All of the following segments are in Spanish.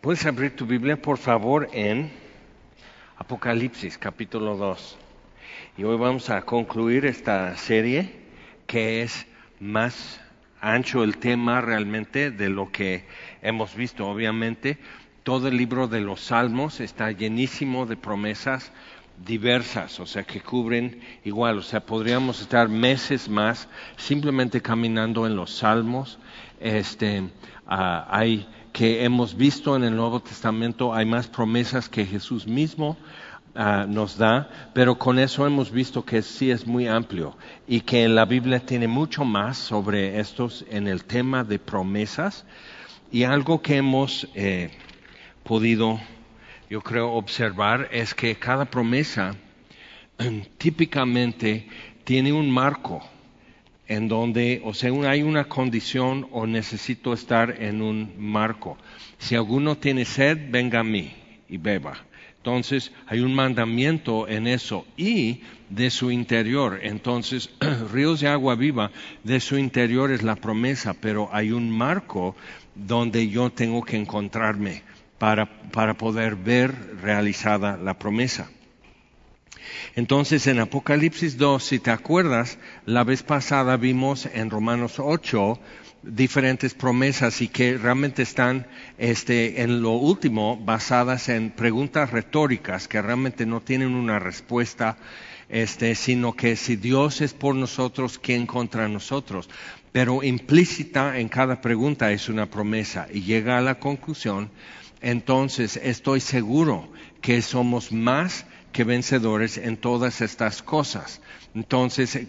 Puedes abrir tu Biblia, por favor, en Apocalipsis, capítulo 2. Y hoy vamos a concluir esta serie que es más ancho el tema realmente de lo que hemos visto. Obviamente, todo el libro de los Salmos está llenísimo de promesas diversas, o sea, que cubren igual, o sea, podríamos estar meses más simplemente caminando en los Salmos. Este, ah, hay que hemos visto en el Nuevo Testamento, hay más promesas que Jesús mismo ah, nos da, pero con eso hemos visto que sí es muy amplio y que la Biblia tiene mucho más sobre estos en el tema de promesas. Y algo que hemos eh, podido, yo creo, observar es que cada promesa típicamente tiene un marco en donde, o sea, hay una condición o necesito estar en un marco. Si alguno tiene sed, venga a mí y beba. Entonces, hay un mandamiento en eso y de su interior. Entonces, ríos de agua viva, de su interior es la promesa, pero hay un marco donde yo tengo que encontrarme para, para poder ver realizada la promesa. Entonces, en Apocalipsis 2, si te acuerdas, la vez pasada vimos en Romanos 8 diferentes promesas y que realmente están este, en lo último basadas en preguntas retóricas que realmente no tienen una respuesta, este, sino que si Dios es por nosotros, ¿quién contra nosotros? Pero implícita en cada pregunta es una promesa y llega a la conclusión, entonces estoy seguro que somos más que vencedores en todas estas cosas. Entonces, eh,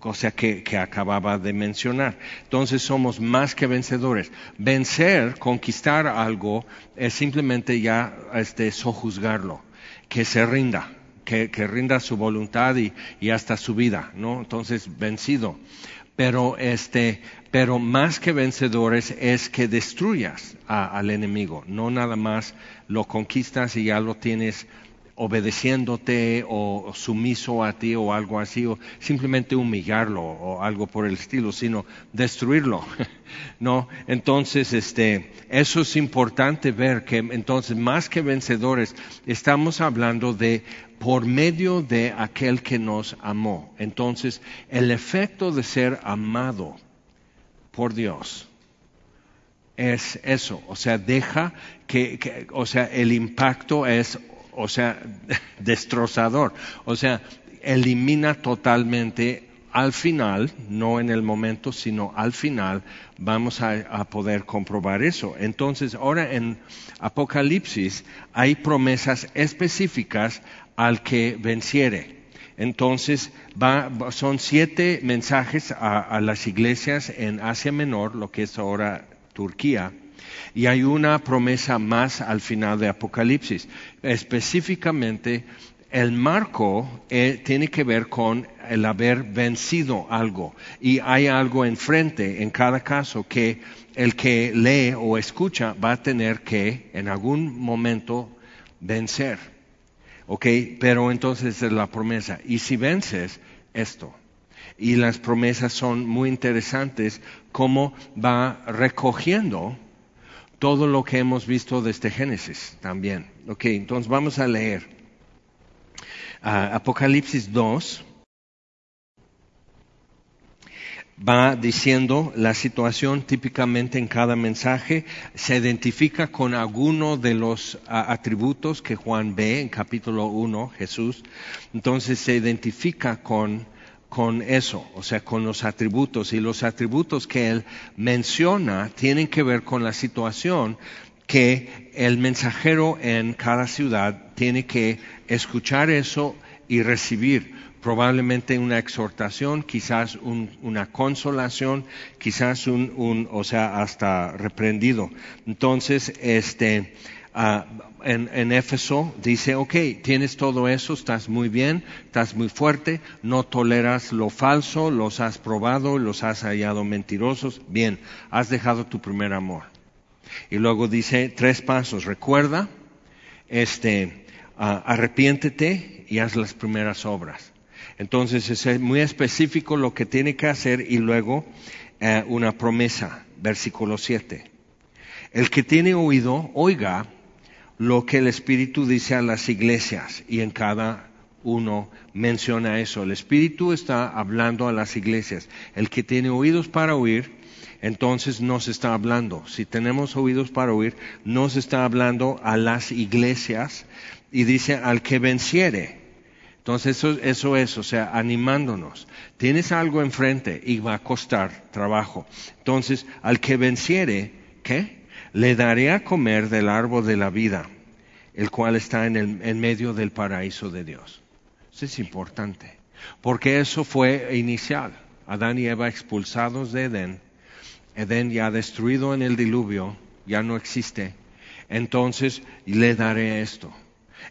o sea, que, acababa de mencionar. Entonces somos más que vencedores. Vencer, conquistar algo, es simplemente ya este, sojuzgarlo, que se rinda, que, rinda su voluntad y, y, hasta su vida, ¿no? Entonces, vencido. Pero, este, pero más que vencedores es que destruyas al enemigo, no nada más lo conquistas y ya lo tienes obedeciéndote o sumiso a ti o algo así, o simplemente humillarlo o algo por el estilo, sino destruirlo. ¿No? Entonces, este, eso es importante ver que entonces más que vencedores, estamos hablando de por medio de aquel que nos amó. Entonces, el efecto de ser amado por Dios es eso, o sea, deja que, que o sea, el impacto es o sea, destrozador. O sea, elimina totalmente al final, no en el momento, sino al final, vamos a, poder comprobar eso. Entonces, ahora en Apocalipsis hay promesas específicas al que venciere. Entonces, son siete mensajes a las iglesias en Asia Menor, lo que es ahora Turquía, y hay una promesa más al final de Apocalipsis. Específicamente, el marco eh, tiene que ver con el haber vencido algo. Y hay algo enfrente, en cada caso, que el que lee o escucha va a tener que, en algún momento, vencer. ¿Ok? Pero entonces es la promesa. Y si vences, esto. Y las promesas son muy interesantes, cómo va recogiendo todo lo que hemos visto desde Génesis también. Ok, entonces vamos a leer ah, Apocalipsis 2. Va diciendo la situación típicamente en cada mensaje, se identifica con alguno de los ah, atributos que Juan ve en capítulo 1, Jesús. Entonces se identifica con con eso, o sea, con los atributos. Y los atributos que él menciona tienen que ver con la situación que el mensajero en cada ciudad tiene que escuchar eso y recibir probablemente una exhortación, quizás una consolación, quizás un, un, o sea, hasta reprendido. Entonces, este, Ah, en, Éfeso dice, ok, tienes todo eso, estás muy bien, estás muy fuerte, no toleras lo falso, los has probado, los has hallado mentirosos, bien, has dejado tu primer amor. Y luego dice tres pasos, recuerda, este, arrepiéntete y haz las primeras obras. Entonces es muy específico lo que tiene que hacer y luego eh, una promesa, versículo 7 El que tiene oído, oiga lo que el Espíritu dice a las iglesias y en cada uno menciona eso. El Espíritu está hablando a las iglesias. El que tiene oídos para oír, entonces nos está hablando. Si tenemos oídos para oír, nos está hablando a las iglesias y dice al que venciere. Entonces eso, eso es, o sea, animándonos. Tienes algo enfrente y va a costar trabajo. Entonces, al que venciere, ¿qué? Le daré a comer del árbol de la vida, el cual está en, el, en medio del paraíso de Dios. Eso es importante, porque eso fue inicial. Adán y Eva expulsados de Edén, Edén ya destruido en el diluvio, ya no existe. Entonces le daré esto.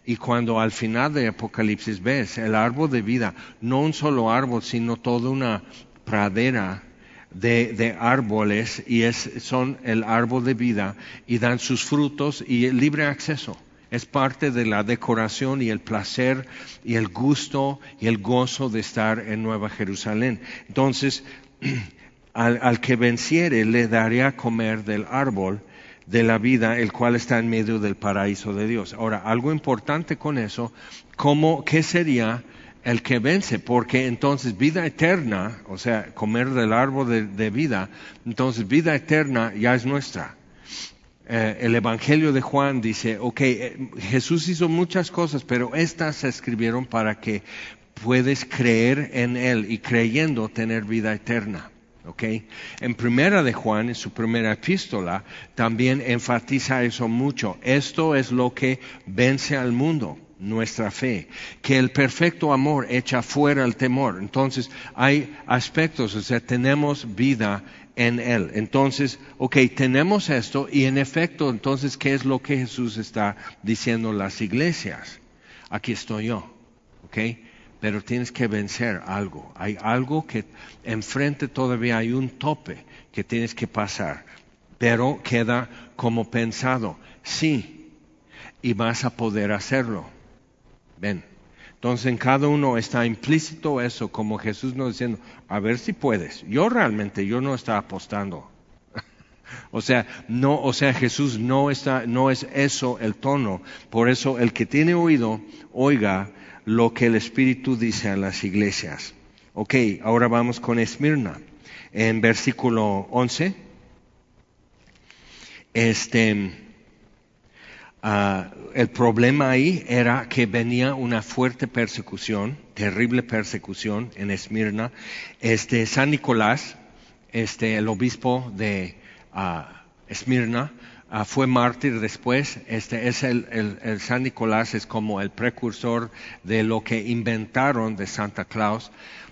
Y cuando al final de Apocalipsis ves el árbol de vida, no un solo árbol, sino toda una pradera de, árboles, y es, son el árbol de vida, y dan sus frutos y el libre acceso. Es parte de la decoración y el placer y el gusto y el gozo de estar en Nueva Jerusalén. Entonces, al, al que venciere le daré a comer del árbol de la vida, el cual está en medio del paraíso de Dios. Ahora, algo importante con eso, ¿cómo, ¿qué sería el que vence? Porque entonces vida eterna, o sea, comer del árbol de, vida, entonces vida eterna ya es nuestra. Eh, el Evangelio de Juan dice, ok, eh, Jesús hizo muchas cosas, pero estas se escribieron para que puedes creer en Él y creyendo tener vida eterna. En primera de Juan, en su primera epístola, también enfatiza eso mucho. Esto es lo que vence al mundo, nuestra fe, que el perfecto amor echa fuera el temor. Entonces, hay aspectos, o sea, tenemos vida en Él. Entonces, ok, tenemos esto y en efecto, entonces, ¿qué es lo que Jesús está diciendo a las iglesias? Aquí estoy yo, ok pero tienes que vencer algo. Hay algo que enfrente todavía hay un tope que tienes que pasar, pero queda como pensado, sí, y vas a poder hacerlo. Ven. Entonces en cada uno está implícito eso, como Jesús nos diciendo, a ver si puedes. Yo realmente, yo no estaba apostando. o sea, no, o sea, Jesús no está, no es eso el tono. Por eso el que tiene oído, oiga lo que el Espíritu dice a las iglesias. Ok, ahora vamos con Esmirna. En versículo 11, este, ah, el problema ahí era que venía una fuerte persecución, terrible persecución en Esmirna. Este, San Nicolás, este, el obispo de uh, Esmirna, Ah, fue mártir después. Este es el, San Nicolás es como el precursor de lo que inventaron de Santa Claus.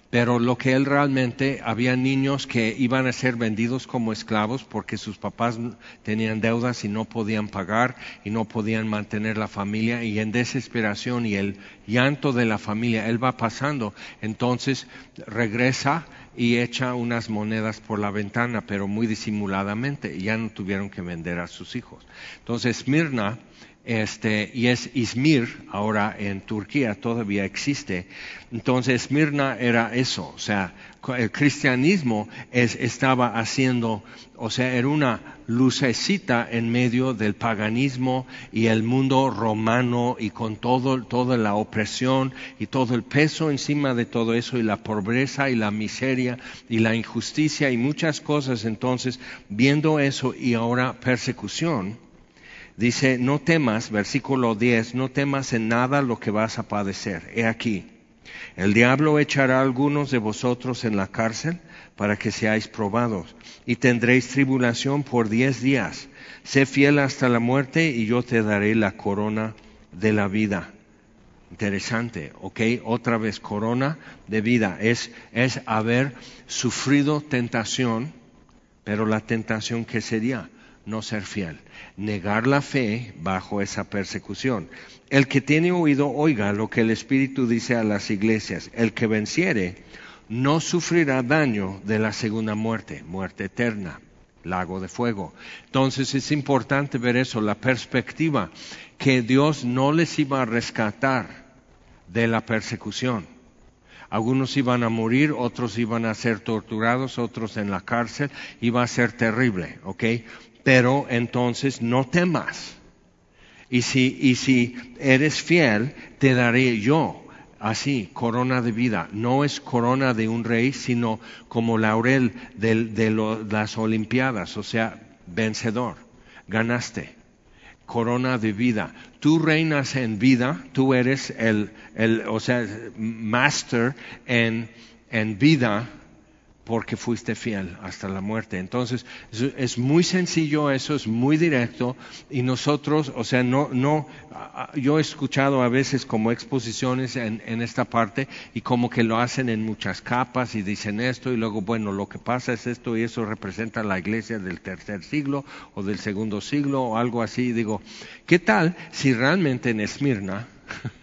Pero lo que él realmente, había niños que iban a ser vendidos como esclavos porque sus papás tenían deudas y no podían pagar y no podían mantener la familia y en desesperación y el llanto de la familia, él va pasando, entonces regresa y echa unas monedas por la ventana, pero muy disimuladamente, ya no tuvieron que vender a sus hijos. Entonces, Mirna, este, y es Izmir, ahora en Turquía todavía existe. Entonces, Mirna era eso, o sea, el cristianismo estaba haciendo, o sea, era una lucecita en medio del paganismo y el mundo romano y con todo, toda la opresión y todo el peso encima de todo eso y la pobreza y la miseria y la injusticia y muchas cosas. Entonces, viendo eso y ahora persecución, dice, no temas, versículo 10, no temas en nada lo que vas a padecer. He aquí el diablo echará algunos de vosotros en la cárcel para que seáis probados y tendréis tribulación por diez días. Sé fiel hasta la muerte y yo te daré la corona de la vida. Interesante, ¿ok? Otra vez, corona de vida. Es, es haber sufrido tentación, pero la tentación que sería no ser fiel, negar la fe bajo esa persecución. El que tiene oído, oiga lo que el Espíritu dice a las iglesias. El que venciere no sufrirá daño de la segunda muerte, muerte eterna, lago de fuego. Entonces es importante ver eso, la perspectiva, que Dios no les iba a rescatar de la persecución. Algunos iban a morir, otros iban a ser torturados, otros en la cárcel, iba a ser terrible, ¿ok? Pero entonces no temas. Y si, y si eres fiel, te daré yo así, corona de vida. No es corona de un rey, sino como laurel de, las Olimpiadas, o sea, vencedor, ganaste. Corona de vida. Tú reinas en vida, tú eres el, el o sea, master en, en vida porque fuiste fiel hasta la muerte. Entonces, es, muy sencillo eso, es muy directo y nosotros, o sea, no, no, yo he escuchado a veces como exposiciones en, esta parte y como que lo hacen en muchas capas y dicen esto y luego, bueno, lo que pasa es esto y eso representa la iglesia del tercer siglo o del segundo siglo o algo así. digo, ¿qué tal si realmente en Esmirna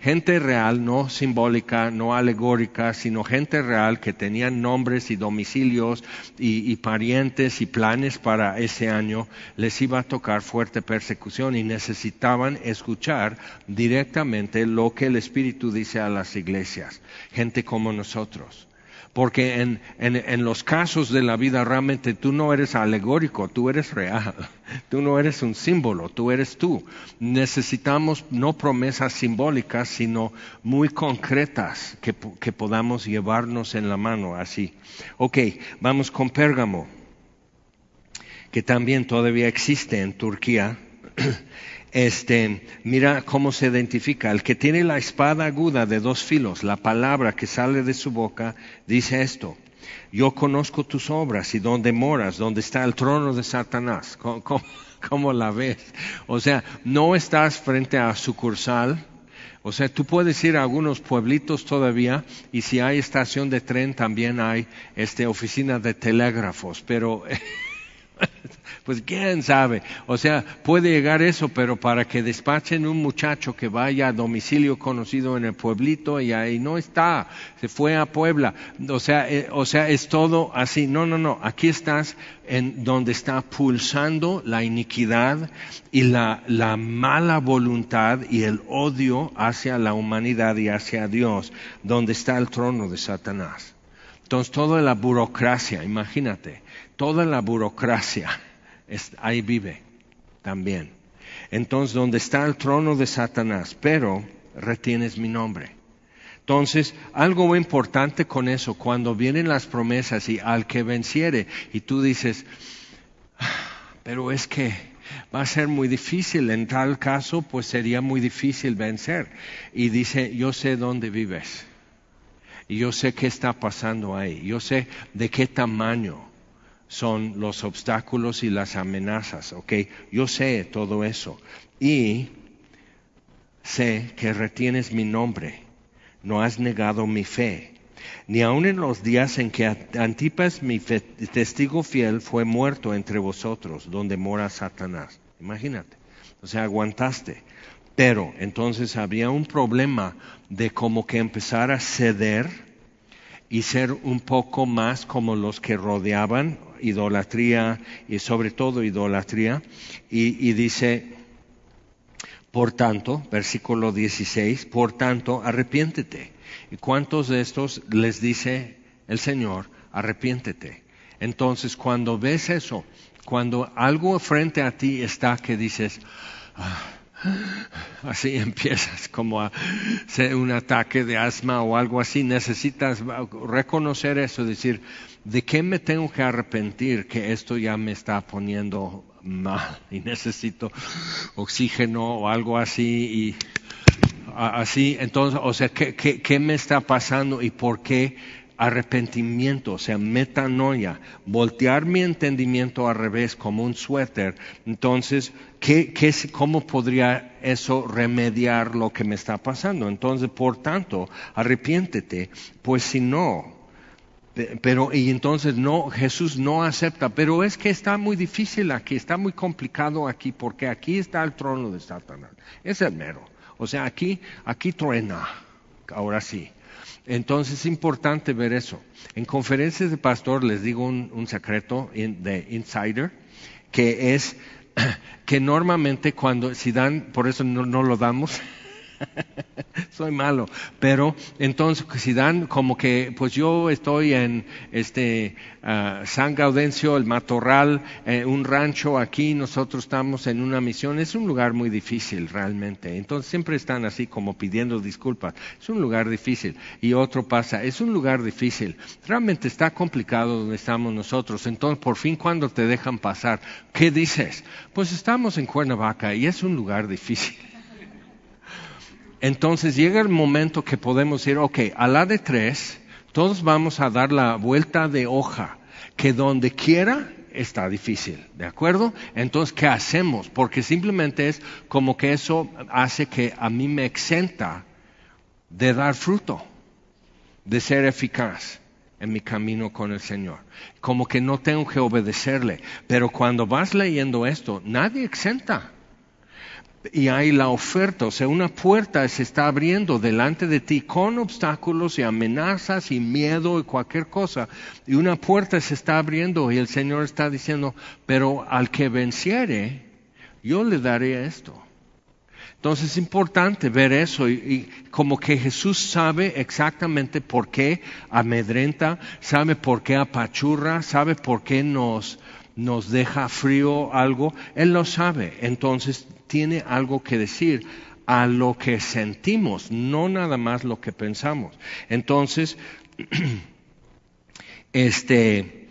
gente real, no simbólica, no alegórica, sino gente real que tenían nombres y domicilios y, parientes y planes para ese año, les iba a tocar fuerte persecución y necesitaban escuchar directamente lo que el Espíritu dice a las iglesias, gente como nosotros porque en, en, los casos de la vida realmente tú no eres alegórico, tú eres real, tú no eres un símbolo, tú eres tú. Necesitamos no promesas simbólicas, sino muy concretas que, que podamos llevarnos en la mano así. Ok, vamos con Pérgamo, que también todavía existe en Turquía. este, mira cómo se identifica. El que tiene la espada aguda de dos filos, la palabra que sale de su boca, dice esto. Yo conozco tus obras y dónde moras, dónde está el trono de Satanás. ¿Cómo, la ves? O sea, no estás frente a sucursal. O sea, tú puedes ir a algunos pueblitos todavía y si hay estación de tren también hay este, oficina de telégrafos, pero Pues quién sabe. O sea, puede llegar eso, pero para que despachen un muchacho que vaya a domicilio conocido en el pueblito y ahí no está, se fue a Puebla. O sea, eh, o sea, es todo así. No, no, no. Aquí estás en donde está pulsando la iniquidad y la, la mala voluntad y el odio hacia la humanidad y hacia Dios, donde está el trono de Satanás. Entonces, toda la burocracia, imagínate, toda la burocracia ahí vive también. Entonces, donde está el trono de Satanás, pero retienes mi nombre. Entonces, algo importante con eso, cuando vienen las promesas y al que venciere, y tú dices, ah, pero es que va a ser muy difícil, en tal caso, pues sería muy difícil vencer. Y dice, yo sé dónde vives, y yo sé qué está pasando ahí, yo sé de qué tamaño son los obstáculos y las amenazas, ¿ok? Yo sé todo eso y sé que retienes mi nombre, no has negado mi fe, ni aun en los días en que Antipas, mi testigo fiel, fue muerto entre vosotros, donde mora Satanás. Imagínate, o sea, aguantaste. Pero entonces había un problema de como que empezar a ceder y ser un poco más como los que rodeaban idolatría y sobre todo idolatría. Y, dice, por tanto, versículo 16, por tanto, arrepiéntete. ¿Y cuántos de estos les dice el Señor, arrepiéntete? Entonces, cuando ves eso, cuando algo frente a ti está que dices, ah, así empiezas como a ser un ataque de asma o algo así, necesitas reconocer eso, decir, ¿de qué me tengo que arrepentir que esto ya me está poniendo mal y necesito oxígeno o algo así y así? Entonces, o sea, ¿qué, qué, qué me está pasando y por qué? Arrepentimiento, o sea, metanoia, voltear mi entendimiento al revés como un suéter, entonces, ¿qué, qué, ¿cómo podría eso remediar lo que me está pasando? Entonces, por tanto, arrepiéntete, pues si no, pero, y entonces no, Jesús no acepta, pero es que está muy difícil aquí, está muy complicado aquí, porque aquí está el trono de Satanás. Es el mero. O sea, aquí, aquí truena. Ahora sí. Entonces es importante ver eso. En conferencias de pastor les digo un, secreto de insider, que es que normalmente cuando, si dan, por eso no, no lo damos, soy malo. Pero entonces, si dan como que, pues yo estoy en este ah, San Gaudencio, el Matorral, eh, un rancho aquí, nosotros estamos en una misión, es un lugar muy difícil realmente. Entonces siempre están así como pidiendo disculpas. Es un lugar difícil. Y otro pasa, es un lugar difícil. Realmente está complicado donde estamos nosotros. Entonces, por fin, cuando te dejan pasar, ¿qué dices? Pues estamos en Cuernavaca y es un lugar difícil. Entonces llega el momento que podemos decir, ok, a la de tres, todos vamos a dar la vuelta de hoja, que donde quiera está difícil, ¿de acuerdo? Entonces, ¿qué hacemos? Porque simplemente es como que eso hace que a mí me exenta de dar fruto, de ser eficaz en mi camino con el Señor. Como que no tengo que obedecerle. Pero cuando vas leyendo esto, nadie exenta y hay la oferta, o sea, una puerta se está abriendo delante de ti con obstáculos y amenazas y miedo y cualquier cosa. Y una puerta se está abriendo y el Señor está diciendo, pero al que venciere, yo le daré esto. Entonces es importante ver eso y, como que Jesús sabe exactamente por qué amedrenta, sabe por qué apachurra, sabe por qué nos, nos deja frío algo, Él lo sabe. Entonces tiene algo que decir a lo que sentimos, no nada más lo que pensamos. Entonces, este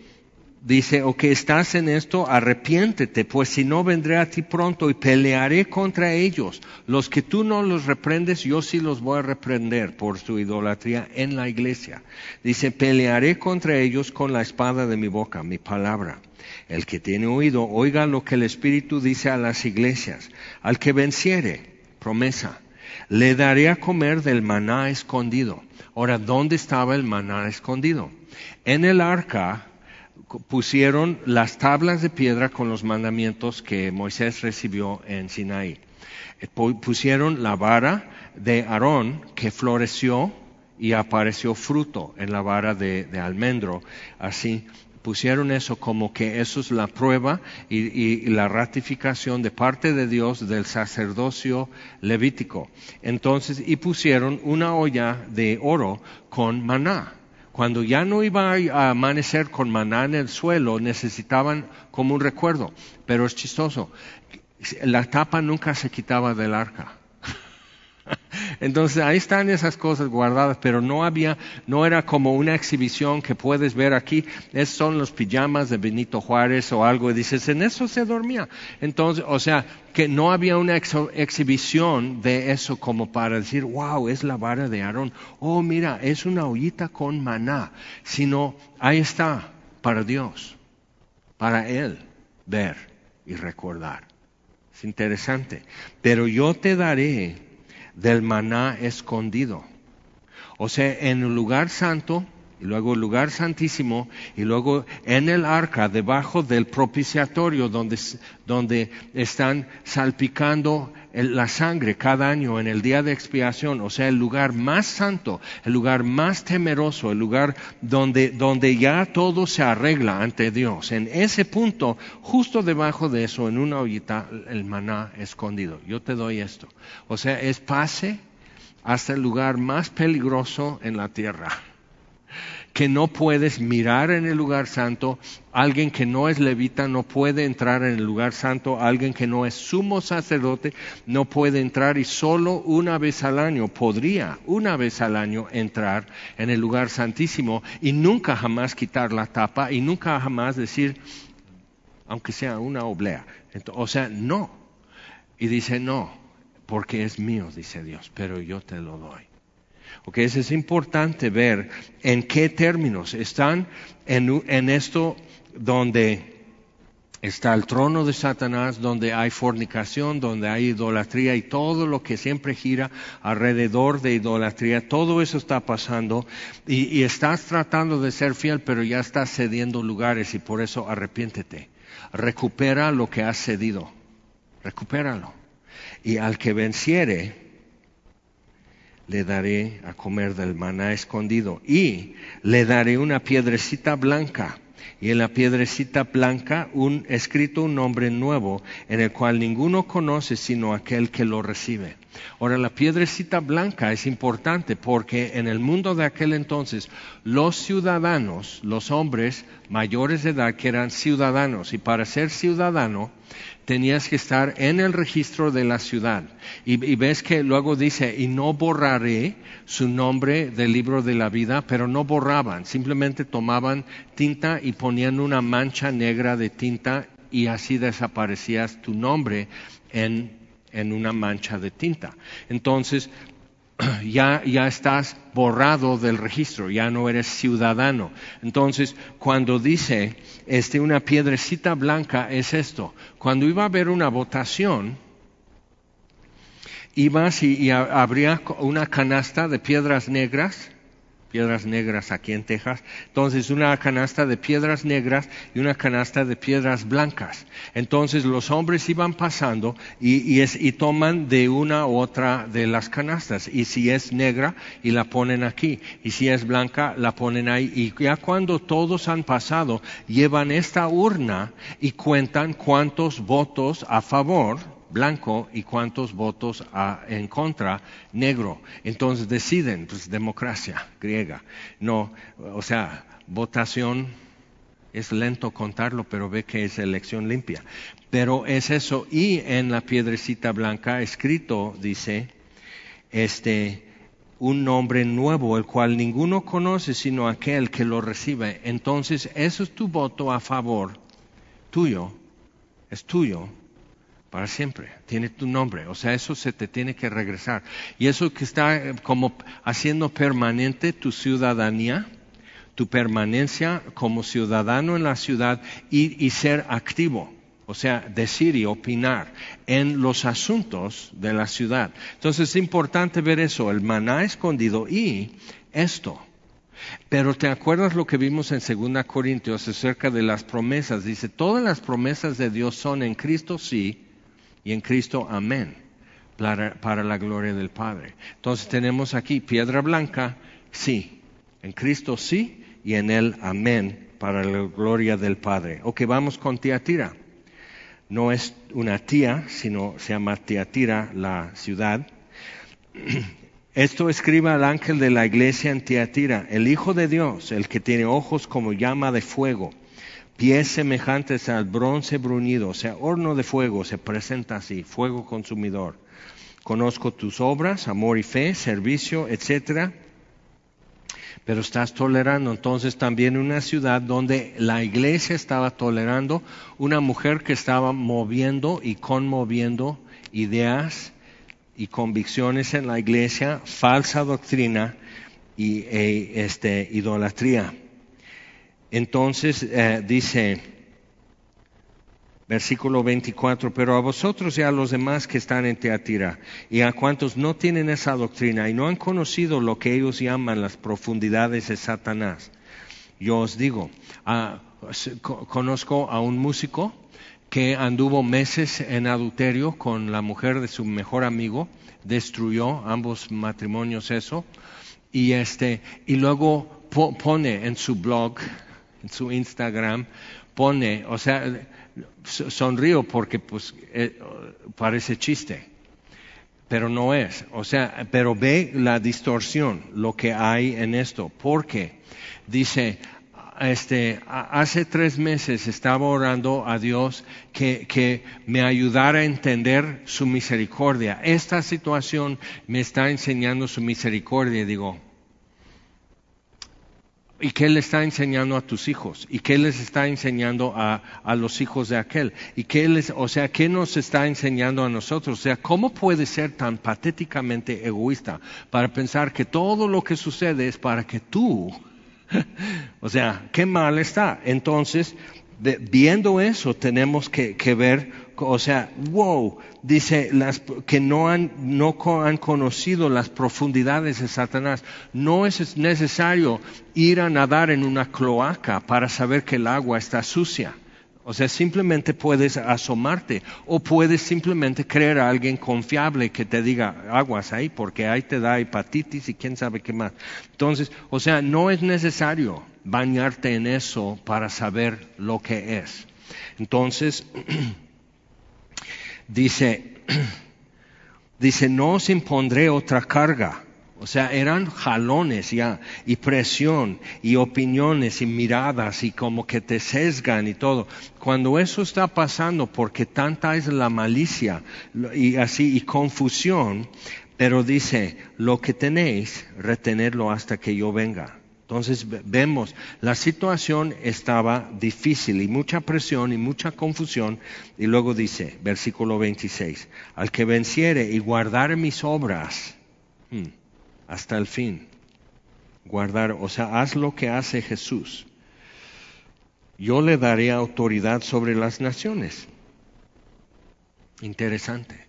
dice, ok, estás en esto, arrepiéntete, pues si no vendré a ti pronto y pelearé contra ellos. Los que tú no los reprendes, yo sí los voy a reprender por su idolatría en la iglesia. Dice, pelearé contra ellos con la espada de mi boca, mi palabra. El que tiene oído, oiga lo que el Espíritu dice a las iglesias. Al que venciere, promesa, le daré a comer del maná escondido. Ahora, ¿dónde estaba el maná escondido? En el arca pusieron las tablas de piedra con los mandamientos que Moisés recibió en Sinaí. Eh, pusieron la vara de Aarón que floreció y apareció fruto en la vara de, de almendro, así pusieron eso como que eso es la prueba y, la ratificación de parte de Dios del sacerdocio levítico. Entonces, y pusieron una olla de oro con maná. Cuando ya no iba a amanecer con maná en el suelo, necesitaban como un recuerdo. Pero es chistoso, la tapa nunca se quitaba del arca. Entonces ahí están esas cosas guardadas, pero no había, no era como una exhibición que puedes ver aquí. Esos son los pijamas de Benito Juárez o algo y dices, en eso se dormía. Entonces, o sea, que no había una exhibición de eso como para decir, wow, es la vara de Aarón. Oh, mira, es una ollita con maná. Sino ahí está, para Dios, para Él ver y recordar. Es interesante. Pero yo te daré del maná escondido. O sea, en el lugar santo, luego el lugar santísimo, y luego en el arca, debajo del propiciatorio, donde, donde están salpicando la sangre cada año en el día de expiación, o sea, el lugar más santo, el lugar más temeroso, el lugar donde, donde ya todo se arregla ante Dios. En ese punto, justo debajo de eso, en una ollita, el maná escondido. Yo te doy esto. O sea, es pase hasta el lugar más peligroso en la tierra que no puedes mirar en el lugar santo, alguien que no es levita no puede entrar en el lugar santo, alguien que no es sumo sacerdote no puede entrar y solo una vez al año podría una vez al año entrar en el lugar santísimo y nunca jamás quitar la tapa y nunca jamás decir, aunque sea una oblea. o sea, no. Y dice, no, porque es mío, dice Dios, pero yo te lo doy. Ok, eso es importante ver en qué términos están en, esto donde está el trono de Satanás, donde hay fornicación, donde hay idolatría y todo lo que siempre gira alrededor de idolatría, todo eso está pasando y, y, estás tratando de ser fiel, pero ya estás cediendo lugares y por eso arrepiéntete. Recupera lo que has cedido, recupéralo. Y al que venciere, le daré a comer del maná escondido y le daré una piedrecita blanca y en la piedrecita blanca un escrito un nombre nuevo en el cual ninguno conoce sino aquel que lo recibe. Ahora, la piedrecita blanca es importante porque en el mundo de aquel entonces los ciudadanos, los hombres mayores de edad que eran ciudadanos, y para ser ciudadano tenías que estar en el registro de la ciudad. Y, ves que luego dice, y no borraré su nombre del libro de la vida, pero no borraban, simplemente tomaban tinta y ponían una mancha negra de tinta y así desaparecías tu nombre en, en una mancha de tinta. Entonces, ya, ya estás borrado del registro, ya no eres ciudadano. Entonces, cuando dice este, una piedrecita blanca es esto. Cuando iba a haber una votación, ibas y, y habría una canasta de piedras negras piedras negras aquí en Texas. Entonces, una canasta de piedras negras y una canasta de piedras blancas. Entonces, los hombres iban pasando y, y, toman de una u otra de las canastas. Y si es negra, y la ponen aquí. Y si es blanca, la ponen ahí. Y ya cuando todos han pasado, llevan esta urna y cuentan cuántos votos a favor blanco y cuántos votos en contra negro. Entonces deciden, pues democracia griega. No, o sea, votación es lento contarlo, pero ve que es elección limpia. Pero es eso. Y en la piedrecita blanca escrito dice, este, un nombre nuevo, el cual ninguno conoce sino aquel que lo recibe. Entonces, eso es tu voto a favor, tuyo, es tuyo, para siempre, tiene tu nombre, o sea, eso se te tiene que regresar. Y eso que está eh, como haciendo permanente tu ciudadanía, tu permanencia como ciudadano en la ciudad y, ser activo, o sea, decir y opinar en los asuntos de la ciudad. Entonces es importante ver eso, el maná escondido y esto. Pero te acuerdas lo que vimos en 2 Corintios acerca de las promesas. Dice, todas las promesas de Dios son en Cristo sí, y en Cristo amén, para, la gloria del Padre. Entonces tenemos aquí piedra blanca, sí, en Cristo sí y en Él amén, para la gloria del Padre. Ok, vamos con Tiatira. No es una tía, sino se llama Tiatira la ciudad. Esto escriba al ángel de la iglesia en Tiatira, el Hijo de Dios, el que tiene ojos como llama de fuego pies semejantes al bronce bruñido, o sea, horno de fuego, se presenta así, fuego consumidor. Conozco tus obras, amor y fe, servicio, etcétera, pero estás tolerando entonces también una ciudad donde la iglesia estaba tolerando una mujer que estaba moviendo y conmoviendo ideas y convicciones en la iglesia, falsa doctrina y e, este, idolatría. Entonces eh, dice, versículo 24, pero a vosotros y a los demás que están en Teatira, y a cuantos no tienen esa doctrina y no han conocido lo que ellos llaman las profundidades de Satanás, yo os digo, ah, conozco a un músico que anduvo meses en adulterio con la mujer de su mejor amigo, destruyó ambos matrimonios eso, y este, y luego pone en su blog su Instagram pone, o sea, sonrío porque pues eh, parece chiste, pero no es, o sea, pero ve la distorsión, lo que hay en esto, porque dice, este, hace tres meses estaba orando a Dios que, que, me ayudara a entender su misericordia. Esta situación me está enseñando su misericordia. Digo, ¿Y qué le está enseñando a tus hijos? ¿Y qué les está enseñando a, los hijos de aquel? ¿Y qué les, o sea, qué nos está enseñando a nosotros? O sea, ¿cómo puede ser tan patéticamente egoísta para pensar que todo lo que sucede es para que tú, o sea, qué mal está? Entonces, viendo eso, tenemos que ver o sea, wow, dice las, que no han, no han conocido las profundidades de Satanás. No es necesario ir a nadar en una cloaca para saber que el agua está sucia. O sea, simplemente puedes asomarte o puedes simplemente creer a alguien confiable que te diga aguas ahí porque ahí te da hepatitis y quién sabe qué más. Entonces, o sea, no es necesario bañarte en eso para saber lo que es. Entonces, dice, dice, no os impondré otra carga. O sea, eran jalones ya, y presión, y opiniones, y miradas, y como que te sesgan y todo. Cuando eso está pasando, porque tanta es la malicia, y así, y confusión, pero dice, lo que tenéis, retenerlo hasta que yo venga. Entonces vemos, la situación estaba difícil y mucha presión y mucha confusión. Y luego dice, versículo 26, al que venciere y guardare mis obras hmm, hasta el fin, guardar, o sea, haz lo que hace Jesús. Yo le daré autoridad sobre las naciones. Interesante.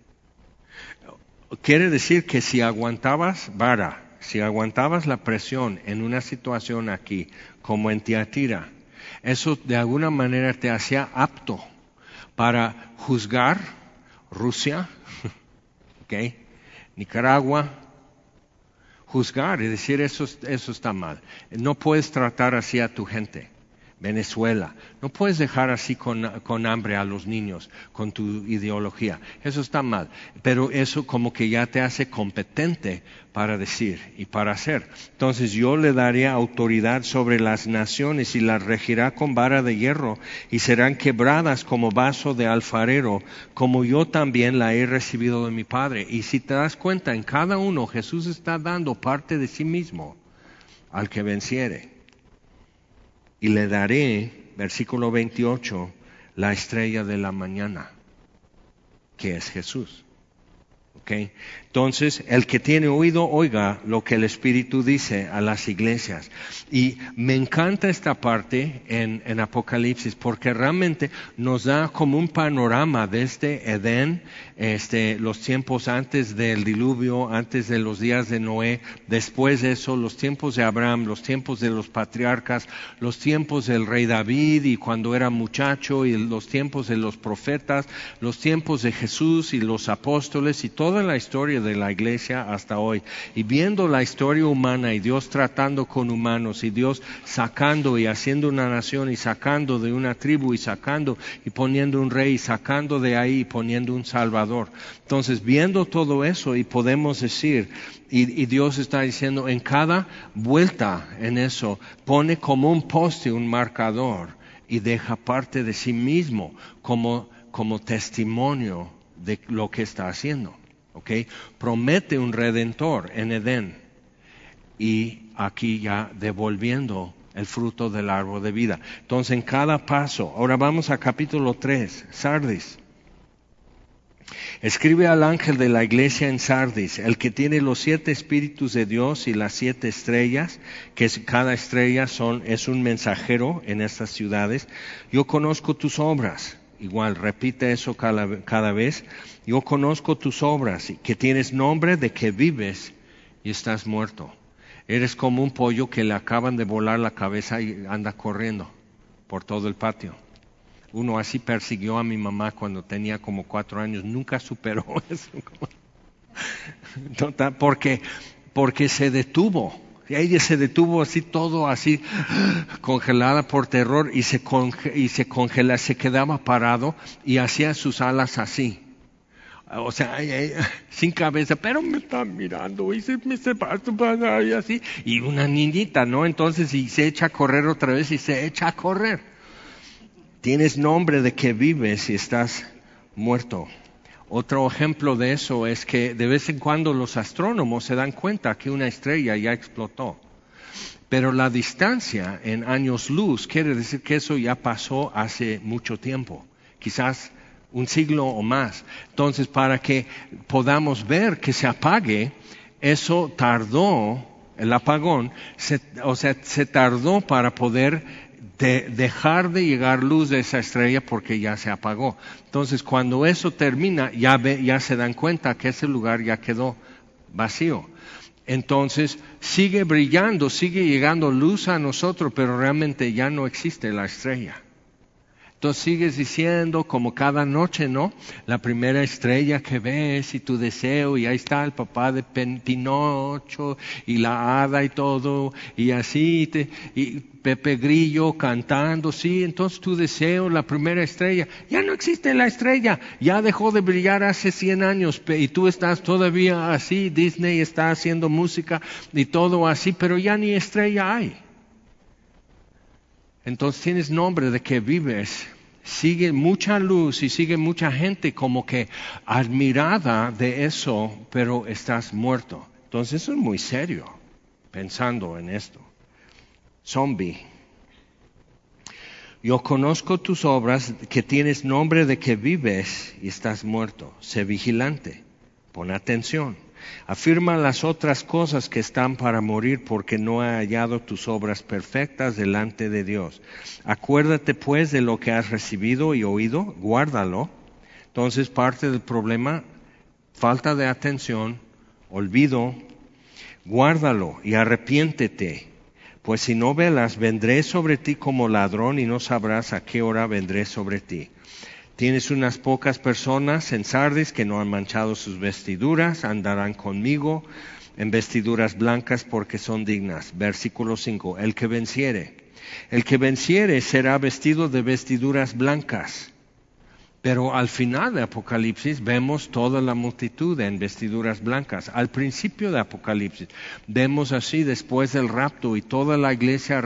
Quiere decir que si aguantabas vara, si aguantabas la presión en una situación aquí, como en Tiatira, eso de alguna manera te hacía apto para juzgar Rusia, okay, Nicaragua, juzgar y decir eso, eso está mal. No puedes tratar así a tu gente. Venezuela. No puedes dejar así con, hambre a los niños, con tu ideología. Eso está mal. Pero eso como que ya te hace competente para decir y para hacer. Entonces yo le daré autoridad sobre las naciones y las regirá con vara de hierro y serán quebradas como vaso de alfarero, como yo también la he recibido de mi Padre. Y si te das cuenta, en cada uno Jesús está dando parte de sí mismo al que venciere y le daré, versículo 28, la estrella de la mañana, que es Jesús. Entonces, el que tiene oído, oiga lo que el Espíritu dice a las iglesias. Y me encanta esta parte en, Apocalipsis porque realmente nos da como un panorama desde este Edén, este, los tiempos antes del diluvio, antes de los días de Noé, después de eso, los tiempos de Abraham, los tiempos de los patriarcas, los tiempos del rey David y cuando era muchacho y los tiempos de los profetas, los tiempos de Jesús y los apóstoles y toda la historia de la iglesia hasta hoy. Y viendo la historia humana y Dios tratando con humanos y Dios sacando y haciendo una nación y sacando de una tribu y sacando y poniendo un rey y sacando de ahí y poniendo un salvador. Entonces, viendo todo eso y podemos decir, y, y, Dios está diciendo en cada vuelta en eso, pone como un poste, un marcador y deja parte de sí mismo como, como testimonio de lo que está haciendo. Promete un redentor en Edén y aquí ya devolviendo el fruto del árbol de vida. Entonces, en cada paso, ahora vamos a capítulo 3, Sardis. Escribe al ángel de la iglesia en Sardis, el que tiene los siete espíritus de Dios y las siete estrellas, que cada estrella son, es un mensajero en estas ciudades. Yo conozco tus obras igual, repite eso cada, vez. Yo conozco tus obras, que tienes nombre de que vives y estás muerto. Eres como un pollo que le acaban de volar la cabeza y anda corriendo por todo el patio. Uno así persiguió a mi mamá cuando tenía como cuatro años, nunca superó eso. porque, porque se detuvo y ella se detuvo así todo así congelada por terror y se, y se congela, se quedaba parado y hacía sus alas así. O sea, sin cabeza, pero me está mirando y se me separa y así. Y una niñita, ¿no? Entonces, y se echa a correr otra vez y se echa a correr. Tienes nombre de que vives y estás muerto. Otro ejemplo de eso es que de vez en cuando los astrónomos se dan cuenta que una estrella ya explotó. Pero la distancia en años luz quiere decir que eso ya pasó hace mucho tiempo, quizás un siglo o más. Entonces, para que podamos ver que se apague, eso tardó, el apagón, o sea, se tardó para poder de dejar de llegar luz de esa estrella porque ya se apagó. Entonces, cuando eso termina, ya, ve, ya se dan cuenta que ese lugar ya quedó vacío. Entonces, sigue brillando, sigue llegando luz a nosotros, pero realmente ya no existe la estrella. Entonces sigues diciendo como cada noche, ¿no? La primera estrella que ves y tu deseo y ahí está el papá de Pinocho y la hada y todo y así te, y Pepe Grillo cantando, sí, entonces tu deseo, la primera estrella, ya no existe la estrella, ya dejó de brillar hace 100 años y tú estás todavía así, Disney está haciendo música y todo así, pero ya ni estrella hay. Entonces tienes nombre de que vives, sigue mucha luz y sigue mucha gente como que admirada de eso, pero estás muerto. Entonces eso es muy serio, pensando en esto. Zombie. Yo conozco tus obras, que tienes nombre de que vives y estás muerto. Sé vigilante, pon atención Afirma las otras cosas que están para morir porque no ha hallado tus obras perfectas delante de Dios. Acuérdate pues de lo que has recibido y oído, guárdalo. Entonces parte del problema, falta de atención, olvido, guárdalo y arrepiéntete. Pues si no velas, vendré sobre ti como ladrón y no sabrás a qué hora vendré sobre ti. Tienes unas pocas personas en Sardis que no han manchado sus vestiduras, andarán conmigo en vestiduras blancas porque son dignas. Versículo 5. El que venciere. El que venciere será vestido de vestiduras blancas. Pero al final de Apocalipsis vemos toda la multitud en vestiduras blancas. Al principio de Apocalipsis vemos así después del rapto y toda la iglesia,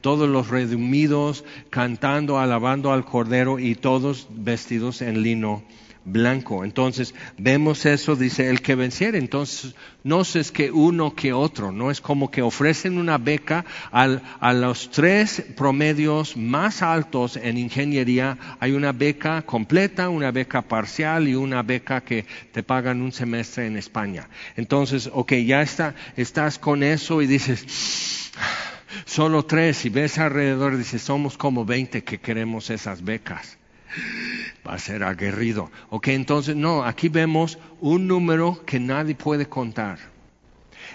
todos los redimidos cantando, alabando al Cordero y todos vestidos en lino blanco. Entonces, vemos eso, dice el que venciere. Entonces, no es que uno que otro, no es como que ofrecen una beca a los tres promedios más altos en ingeniería. Hay una beca completa, una beca parcial y una beca que te pagan un semestre en España. Entonces, ok, ya está, estás con eso y dices, solo tres, y ves alrededor dices, somos como veinte que queremos esas becas va a ser aguerrido. Ok, entonces no, aquí vemos un número que nadie puede contar.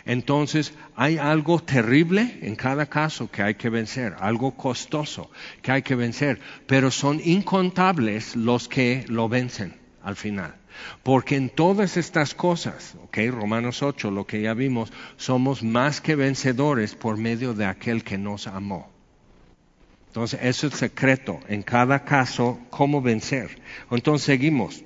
Entonces hay algo terrible en cada caso que hay que vencer, algo costoso que hay que vencer, pero son incontables los que lo vencen al final. Porque en todas estas cosas, ok, Romanos 8, lo que ya vimos, somos más que vencedores por medio de aquel que nos amó. Entonces, es el secreto en cada caso, cómo vencer. Entonces, seguimos.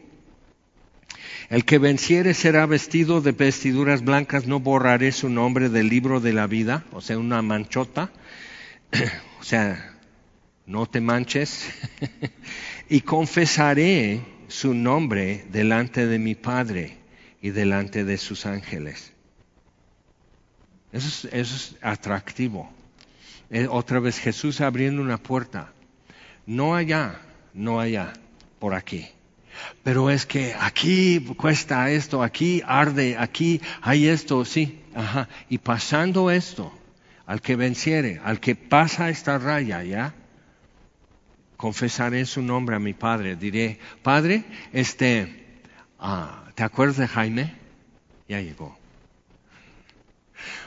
El que venciere será vestido de vestiduras blancas, no borraré su nombre del libro de la vida, o sea, una manchota, o sea, no te manches, y confesaré su nombre delante de mi Padre y delante de sus ángeles. Eso es, eso es atractivo. Eh, otra vez Jesús abriendo una puerta. No allá, no allá, por aquí. Pero es que aquí cuesta esto, aquí arde, aquí hay esto, sí, ajá. Y pasando esto, al que venciere, al que pasa esta raya, ¿ya? Confesaré su nombre a mi padre. Diré, padre, este, ah, ¿te acuerdas de Jaime? Ya llegó.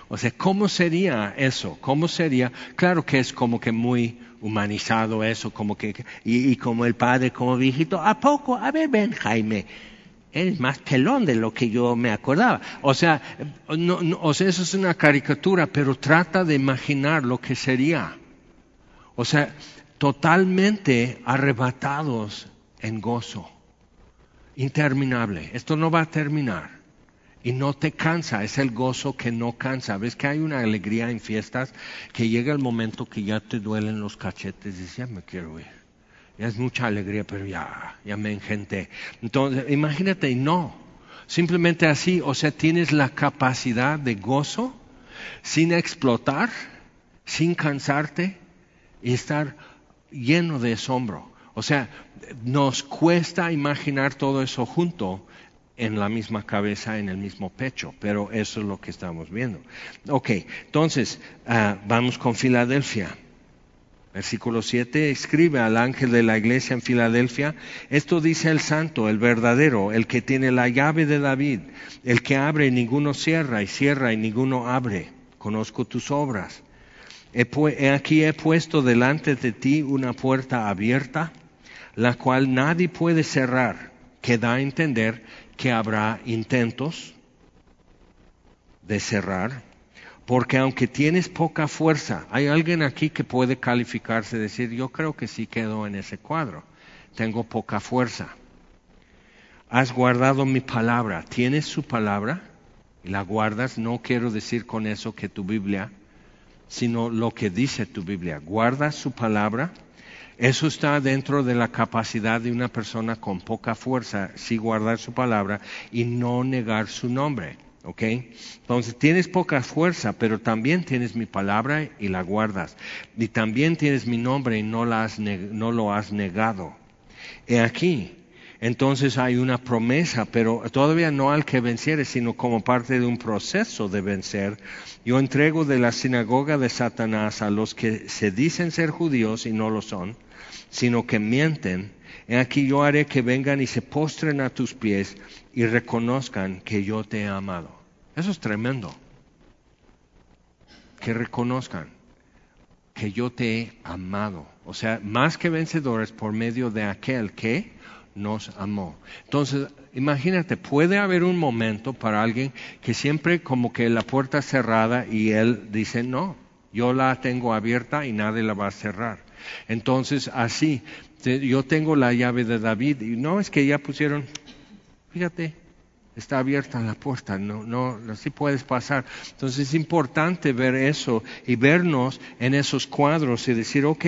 O sea, ¿cómo sería eso? ¿Cómo sería? Claro que es como que muy humanizado eso, como que, y, como el padre, como viejito, ¿a poco? A ver, ven, Jaime. Eres más pelón de lo que yo me acordaba. O sea, no, o sea, eso es una caricatura, pero trata de imaginar lo que sería. O sea, totalmente arrebatados en gozo. Interminable. Esto no va a terminar y no te cansa, es el gozo que no cansa. Ves que hay una alegría en fiestas que llega el momento que ya te duelen los cachetes y dices, ya me quiero ir. Ya es mucha alegría, pero ya, ya me engenté. Entonces, imagínate, no, simplemente así, o sea, tienes la capacidad de gozo sin explotar, sin cansarte y estar lleno de asombro. O sea, nos cuesta imaginar todo eso junto, en la misma cabeza, en el mismo pecho, pero eso es lo que estamos viendo. Ok, entonces ah, vamos con Filadelfia. Versículo 7, escribe al ángel de la iglesia en Filadelfia, esto dice el santo, el verdadero, el que tiene la llave de David, el que abre y ninguno cierra, y cierra y ninguno abre. Conozco tus obras aquí he puesto delante de ti una puerta abierta, la cual nadie puede cerrar, que da a entender que habrá intentos de cerrar, porque aunque tienes poca fuerza, hay alguien aquí que puede calificarse, decir, yo creo que sí quedo en ese cuadro, tengo poca fuerza. Has guardado mi palabra, tienes su palabra y la guardas, no quiero decir con eso que tu Biblia, sino lo que dice tu Biblia, guardas su palabra. Eso está dentro de la capacidad de una persona con poca fuerza, sí guardar su palabra y no negar su nombre. ¿ok? Entonces tienes poca fuerza, pero también tienes mi palabra y la guardas. Y también tienes mi nombre y no, no lo has negado. He aquí, entonces hay una promesa, pero todavía no al que venciere, sino como parte de un proceso de vencer. Yo entrego de la sinagoga de Satanás a los que se dicen ser judíos y no lo son, sino que mienten. He aquí yo haré que vengan y se postren a tus pies y reconozcan que yo te he amado. Eso es tremendo. Que reconozcan que yo te he amado. O sea, más que vencedores por medio de aquel que nos amó. Entonces, imagínate, puede haber un momento para alguien que siempre como que la puerta cerrada y él dice, no, yo la tengo abierta y nadie la va a cerrar. Entonces, así, yo tengo la llave de David y no es que ya pusieron, fíjate, está abierta la puerta, no, no, así puedes pasar. Entonces es importante ver eso y vernos en esos cuadros y decir, ok,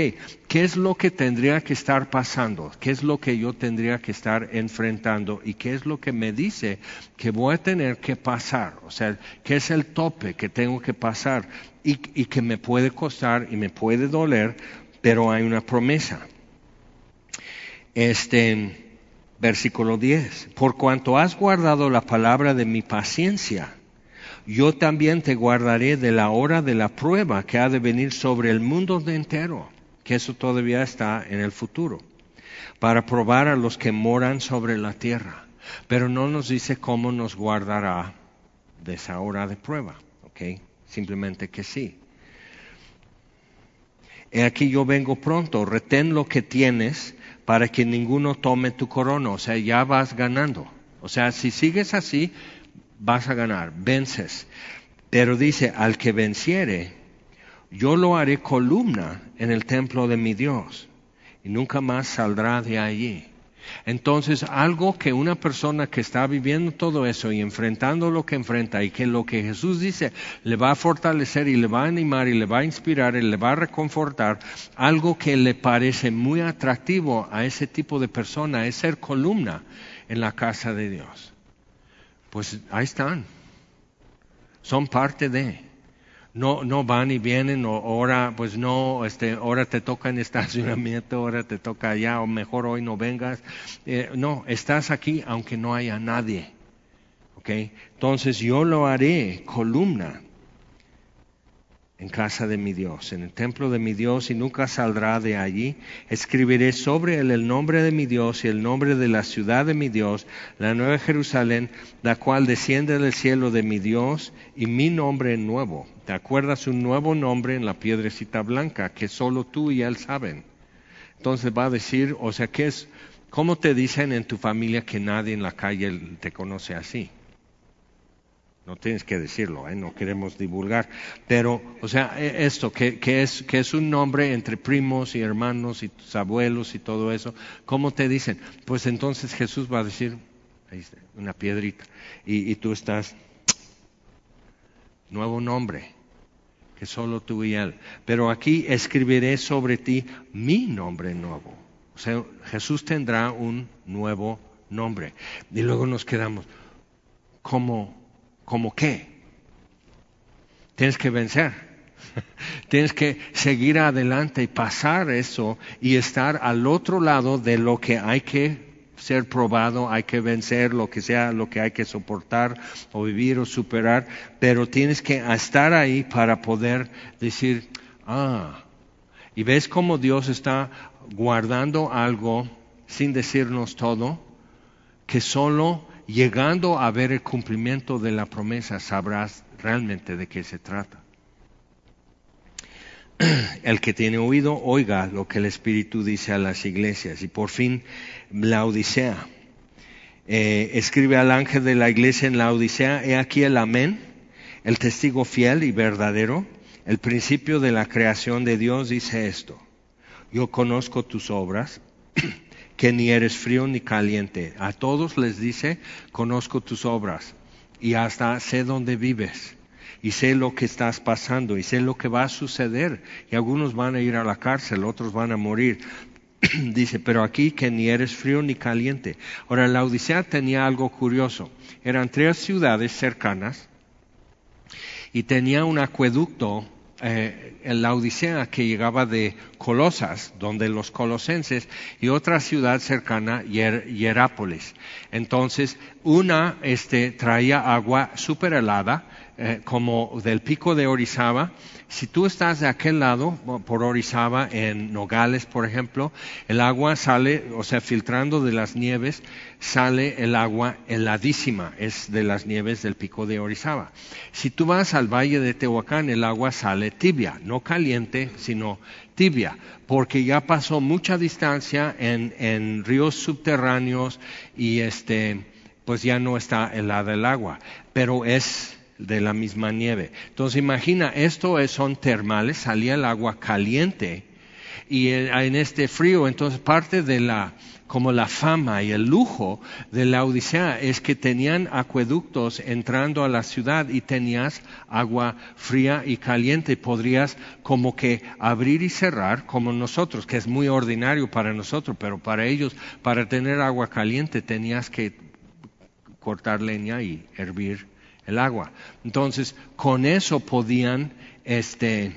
¿qué es lo que tendría que estar pasando? ¿Qué es lo que yo tendría que estar enfrentando? ¿Y qué es lo que me dice que voy a tener que pasar? O sea, ¿qué es el tope que tengo que pasar? Y, y que me puede costar y me puede doler, pero hay una promesa. Este, Versículo 10. Por cuanto has guardado la palabra de mi paciencia, yo también te guardaré de la hora de la prueba que ha de venir sobre el mundo entero, que eso todavía está en el futuro, para probar a los que moran sobre la tierra. Pero no nos dice cómo nos guardará de esa hora de prueba, ¿ok? Simplemente que sí. He aquí yo vengo pronto, retén lo que tienes para que ninguno tome tu corona. O sea, ya vas ganando. O sea, si sigues así, vas a ganar, vences. Pero dice, al que venciere, yo lo haré columna en el templo de mi Dios y nunca más saldrá de allí. Entonces, algo que una persona que está viviendo todo eso y enfrentando lo que enfrenta y que lo que Jesús dice le va a fortalecer y le va a animar y le va a inspirar y le va a reconfortar, algo que le parece muy atractivo a ese tipo de persona es ser columna en la casa de Dios. Pues ahí están. Son parte de no, no van y vienen, o ahora, pues no, este, ahora te toca en estacionamiento, ahora te toca allá, o mejor hoy no vengas. Eh, no, estás aquí aunque no haya nadie. ¿Ok? Entonces yo lo haré columna en casa de mi Dios, en el templo de mi Dios, y nunca saldrá de allí. Escribiré sobre él el nombre de mi Dios y el nombre de la ciudad de mi Dios, la nueva Jerusalén, la cual desciende del cielo de mi Dios, y mi nombre nuevo. ¿Te acuerdas un nuevo nombre en la piedrecita blanca que solo tú y él saben? Entonces va a decir, o sea, ¿qué es? ¿Cómo te dicen en tu familia que nadie en la calle te conoce así? No tienes que decirlo, ¿eh? no queremos divulgar, pero, o sea, e, esto, que, es, que es un nombre entre primos y hermanos y tus abuelos y todo eso, ¿cómo te dicen? Pues entonces Jesús va a decir, ahí está, una piedrita, y, y tú estás, nuevo nombre, que solo tú y él, pero aquí escribiré sobre ti mi nombre nuevo, o sea, Jesús tendrá un nuevo nombre, y luego nos quedamos, ¿cómo? ¿Cómo qué? Tienes que vencer. Tienes que seguir adelante y pasar eso y estar al otro lado de lo que hay que ser probado, hay que vencer, lo que sea, lo que hay que soportar o vivir o superar, pero tienes que estar ahí para poder decir, ah, y ves cómo Dios está guardando algo sin decirnos todo, que solo llegando a ver el cumplimiento de la promesa, sabrás realmente de qué se trata. el que tiene oído, oiga lo que el Espíritu dice a las iglesias. Y por fin, la Odisea. Eh, escribe al ángel de la iglesia en la Odisea, he aquí el amén, el testigo fiel y verdadero, el principio de la creación de Dios dice esto. Yo conozco tus obras, que ni eres frío ni caliente. A todos les dice, conozco tus obras y hasta sé dónde vives y sé lo que estás pasando y sé lo que va a suceder. Y algunos van a ir a la cárcel, otros van a morir. Dice, pero aquí que ni eres frío ni caliente. Ahora, la Odisea tenía algo curioso. Eran tres ciudades cercanas y tenía un acueducto eh, en la Odisea que llegaba de Colosas, donde los colosenses, y otra ciudad cercana, Hierápolis. Entonces, una este, traía agua súper helada, eh, como del pico de Orizaba, si tú estás de aquel lado, por Orizaba, en Nogales, por ejemplo, el agua sale, o sea, filtrando de las nieves, sale el agua heladísima, es de las nieves del pico de Orizaba. Si tú vas al valle de Tehuacán, el agua sale tibia, no caliente, sino tibia, porque ya pasó mucha distancia en, en ríos subterráneos y este, pues ya no está helada el agua, pero es de la misma nieve. Entonces imagina, esto son termales, salía el agua caliente y en este frío, entonces parte de la, como la fama y el lujo de la Odisea es que tenían acueductos entrando a la ciudad y tenías agua fría y caliente. Podrías como que abrir y cerrar como nosotros, que es muy ordinario para nosotros, pero para ellos, para tener agua caliente tenías que cortar leña y hervir el agua. Entonces, con eso podían, este,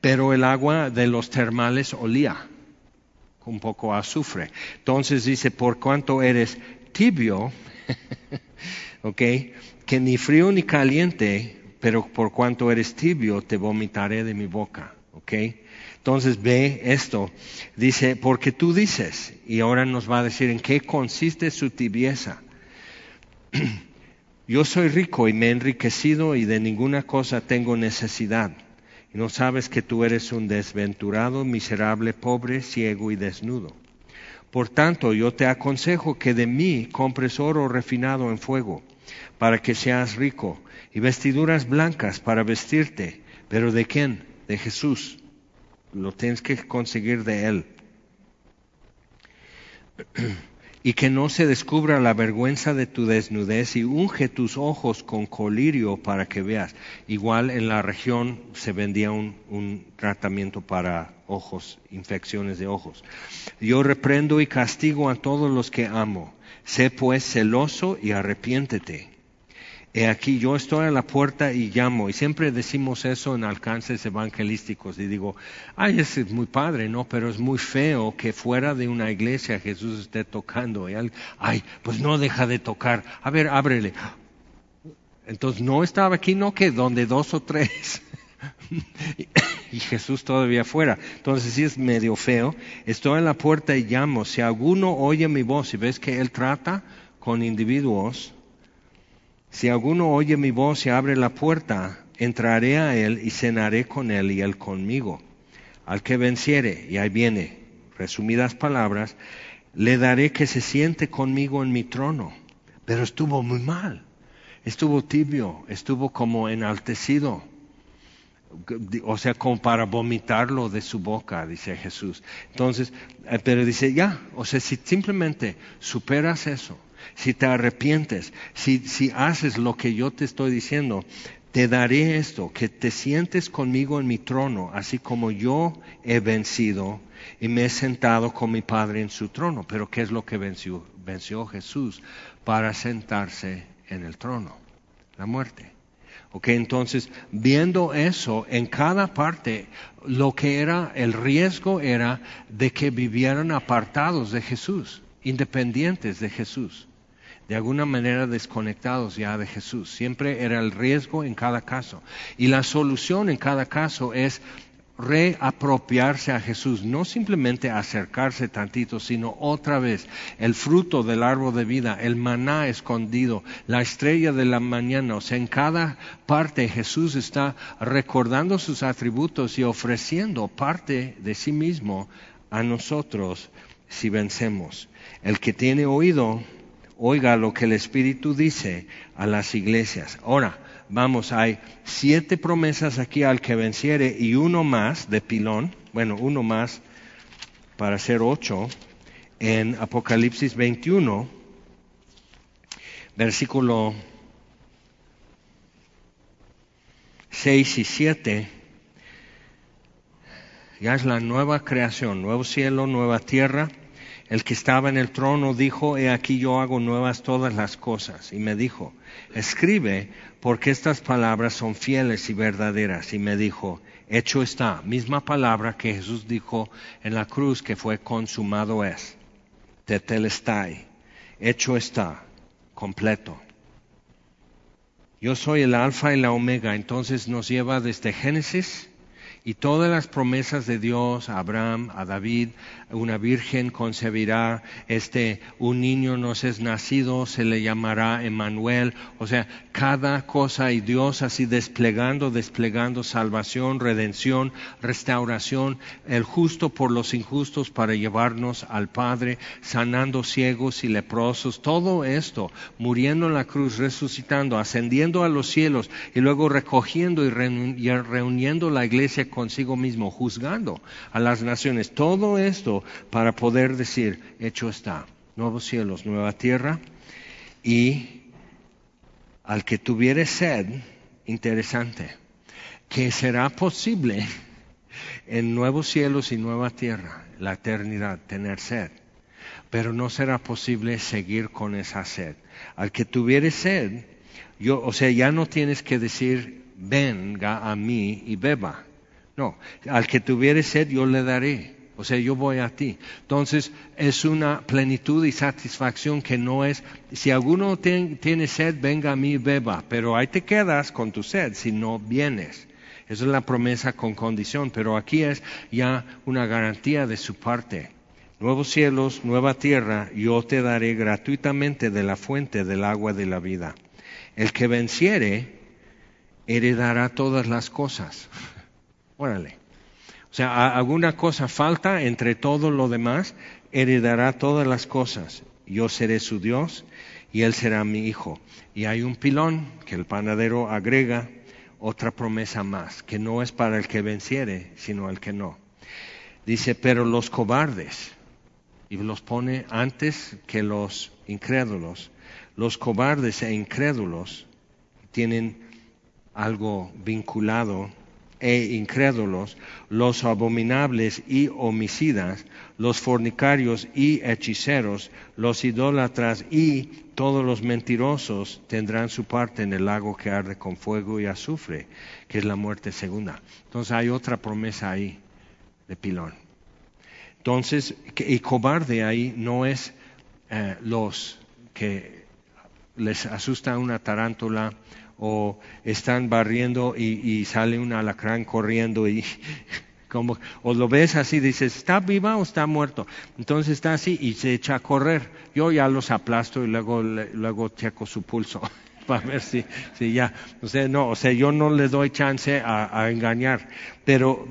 pero el agua de los termales olía un poco azufre. Entonces dice, por cuanto eres tibio, ok, que ni frío ni caliente, pero por cuanto eres tibio, te vomitaré de mi boca, ok. Entonces ve esto, dice, porque tú dices, y ahora nos va a decir en qué consiste su tibieza. Yo soy rico y me he enriquecido y de ninguna cosa tengo necesidad. Y no sabes que tú eres un desventurado, miserable, pobre, ciego y desnudo. Por tanto, yo te aconsejo que de mí compres oro refinado en fuego, para que seas rico, y vestiduras blancas para vestirte. ¿Pero de quién? De Jesús. Lo tienes que conseguir de Él. y que no se descubra la vergüenza de tu desnudez y unge tus ojos con colirio para que veas. Igual en la región se vendía un, tratamiento para ojos, infecciones de ojos. Yo reprendo y castigo a todos los que amo. Sé pues celoso y arrepiéntete. He aquí yo estoy a la puerta y llamo. Y siempre decimos eso en alcances evangelísticos. Y digo, ay, es muy padre, ¿no? Pero es muy feo que fuera de una iglesia Jesús esté tocando. Y ay, pues no deja de tocar. A ver, ábrele. Entonces no estaba aquí, no que donde dos o tres. y Jesús todavía fuera. Entonces sí es medio feo. Estoy en la puerta y llamo. Si alguno oye mi voz y ves que Él trata con individuos, si alguno oye mi voz y abre la puerta, entraré a él y cenaré con él y él conmigo. Al que venciere, y ahí viene, resumidas palabras, le daré que se siente conmigo en mi trono. Pero estuvo muy mal, estuvo tibio, estuvo como enaltecido. O sea, como para vomitarlo de su boca, dice Jesús. Entonces, eh, pero dice, ya, o sea, si simplemente superas eso, si te arrepientes, si, si haces lo que yo te estoy diciendo, te daré esto, que te sientes conmigo en mi trono, así como yo he vencido y me he sentado con mi Padre en su trono. Pero ¿qué es lo que venció? Venció Jesús para sentarse en el trono, la muerte. Ok, entonces, viendo eso, en cada parte, lo que era el riesgo era de que vivieran apartados de Jesús, independientes de Jesús de alguna manera desconectados ya de Jesús. Siempre era el riesgo en cada caso. Y la solución en cada caso es reapropiarse a Jesús, no simplemente acercarse tantito, sino otra vez el fruto del árbol de vida, el maná escondido, la estrella de la mañana, o sea, en cada parte Jesús está recordando sus atributos y ofreciendo parte de sí mismo a nosotros si vencemos. El que tiene oído, oiga lo que el Espíritu dice a las iglesias. Ahora, vamos, hay siete promesas aquí al que venciere y uno más de pilón, bueno, uno más para ser ocho, en Apocalipsis 21, versículo 6 y 7, ya es la nueva creación, nuevo cielo, nueva tierra. El que estaba en el trono dijo, he aquí yo hago nuevas todas las cosas. Y me dijo, escribe, porque estas palabras son fieles y verdaderas. Y me dijo, hecho está, misma palabra que Jesús dijo en la cruz que fue consumado es, tetelestai, hecho está, completo. Yo soy el alfa y la omega, entonces nos lleva desde Génesis y todas las promesas de Dios a Abraham, a David, una virgen concebirá, este, un niño nos es nacido, se le llamará Emmanuel. O sea, cada cosa y Dios así desplegando, desplegando salvación, redención, restauración, el justo por los injustos para llevarnos al Padre, sanando ciegos y leprosos, todo esto, muriendo en la cruz, resucitando, ascendiendo a los cielos y luego recogiendo y reuniendo la iglesia consigo mismo, juzgando a las naciones. Todo esto para poder decir, hecho está, nuevos cielos, nueva tierra, y al que tuviere sed, interesante, que será posible en nuevos cielos y nueva tierra, la eternidad, tener sed. Pero no será posible seguir con esa sed. Al que tuviere sed, yo, o sea, ya no tienes que decir, venga a mí y beba. No, al que tuviere sed yo le daré. O sea, yo voy a ti. Entonces, es una plenitud y satisfacción que no es, si alguno tiene sed, venga a mí y beba, pero ahí te quedas con tu sed si no vienes. Esa es la promesa con condición, pero aquí es ya una garantía de su parte. Nuevos cielos, nueva tierra, yo te daré gratuitamente de la fuente del agua de la vida. El que venciere, heredará todas las cosas. Órale. O sea, alguna cosa falta entre todo lo demás, heredará todas las cosas. Yo seré su Dios y él será mi hijo. Y hay un pilón que el panadero agrega otra promesa más, que no es para el que venciere, sino el que no. Dice, pero los cobardes, y los pone antes que los incrédulos, los cobardes e incrédulos tienen algo vinculado e incrédulos, los abominables y homicidas, los fornicarios y hechiceros, los idólatras y todos los mentirosos tendrán su parte en el lago que arde con fuego y azufre, que es la muerte segunda. Entonces hay otra promesa ahí de pilón. Entonces, y cobarde ahí no es eh, los que les asusta una tarántula o están barriendo y, sale un alacrán corriendo y como o lo ves así dices está viva o está muerto entonces está así y se echa a correr. Yo ya los aplasto y luego luego checo su pulso para ver si, si ya o sea no o sea yo no le doy chance a, engañar. Pero